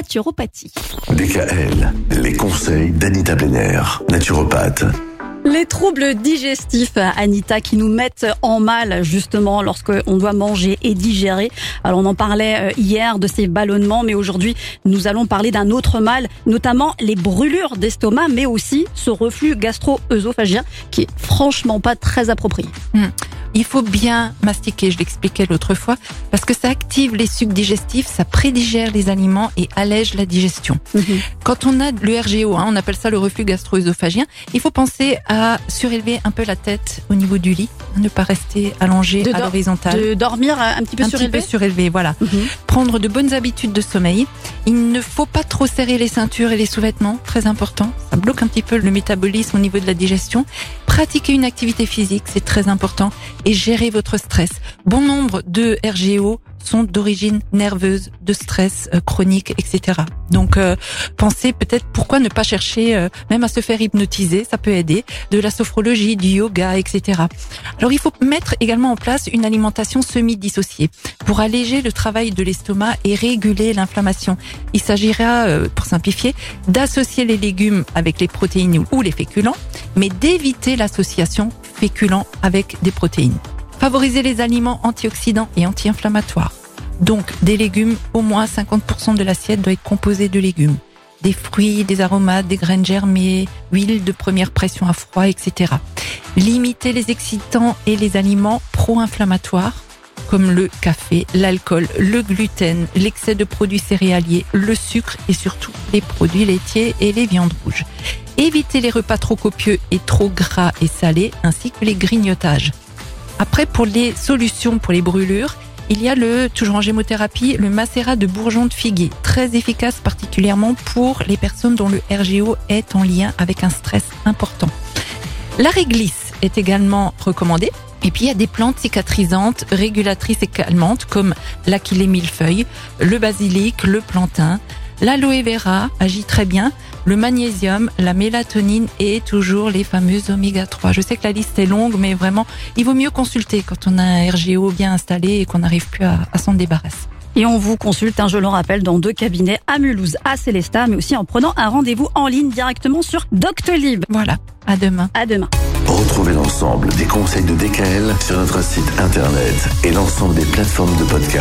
naturopathie. DKL, les conseils d'Anita Benner, naturopathe. Les troubles digestifs, Anita, qui nous mettent en mal justement lorsque on doit manger et digérer. Alors on en parlait euh, hier de ces ballonnements, mais aujourd'hui nous allons parler d'un autre mal, notamment les brûlures d'estomac, mais aussi ce reflux gastro-œsophagien qui est franchement pas très approprié. Hmm. Il faut bien mastiquer, je l'expliquais l'autre fois, parce que ça active les sucs digestifs, ça prédigère les aliments et allège la digestion. Mhm. Quand on a le RGO, hein, on appelle ça le reflux gastro-œsophagien, il faut penser à surélever un peu la tête au niveau du lit, ne pas rester allongé De à l'horizontale. De dormir un petit peu un surélevé. petit peu surélevé, voilà. Mhm. Prendre de bonnes habitudes de sommeil. Il ne faut pas trop serrer les ceintures et les sous-vêtements, très important. Ça bloque un petit peu le métabolisme au niveau de la digestion. Pratiquer une activité physique, c'est très important. Et gérer votre stress. Bon nombre de RGO sont d'origine nerveuse, de stress euh, chronique, etc. Donc, euh, pensez peut-être pourquoi ne pas chercher euh, même à se faire hypnotiser, ça peut aider, de la sophrologie, du yoga, etc. Alors, il faut mettre également en place une alimentation semi-dissociée pour alléger le travail de l'estomac et réguler l'inflammation. Il s'agira, euh, pour simplifier, d'associer les légumes avec les protéines ou les féculents, mais d'éviter l'association féculents avec des protéines. Favoriser les aliments antioxydants et anti-inflammatoires. Donc, des légumes, au moins 50% de l'assiette doit être composée de légumes. Des fruits, des aromates, des graines germées, huile de première pression à froid, etc. Limiter les excitants et les aliments pro-inflammatoires comme le café, l'alcool, le gluten, l'excès de produits céréaliers, le sucre et surtout les produits laitiers et les viandes rouges. Éviter les repas trop copieux et trop gras et salés ainsi que les grignotages. Après, pour les solutions pour les brûlures, il y a le, toujours en gémothérapie, le macérat de bourgeon de figuier, très efficace particulièrement pour les personnes dont le RGO est en lien avec un stress important. La réglisse est également recommandée. Et puis il y a des plantes cicatrisantes, régulatrices et calmantes comme l'achillée millefeuille, le basilic, le plantain. L'aloe vera agit très bien, le magnésium, la mélatonine et toujours les fameuses oméga 3. Je sais que la liste est longue, mais vraiment, il vaut mieux consulter quand on a un RGO bien installé et qu'on n'arrive plus à, à s'en débarrasser. Et on vous consulte, hein, je le rappelle, dans deux cabinets à Mulhouse, à Célestat, mais aussi en prenant un rendez-vous en ligne directement sur Doctolib. Voilà, à demain. À demain. Retrouvez l'ensemble des conseils de DKL sur notre site internet et l'ensemble des plateformes de podcast.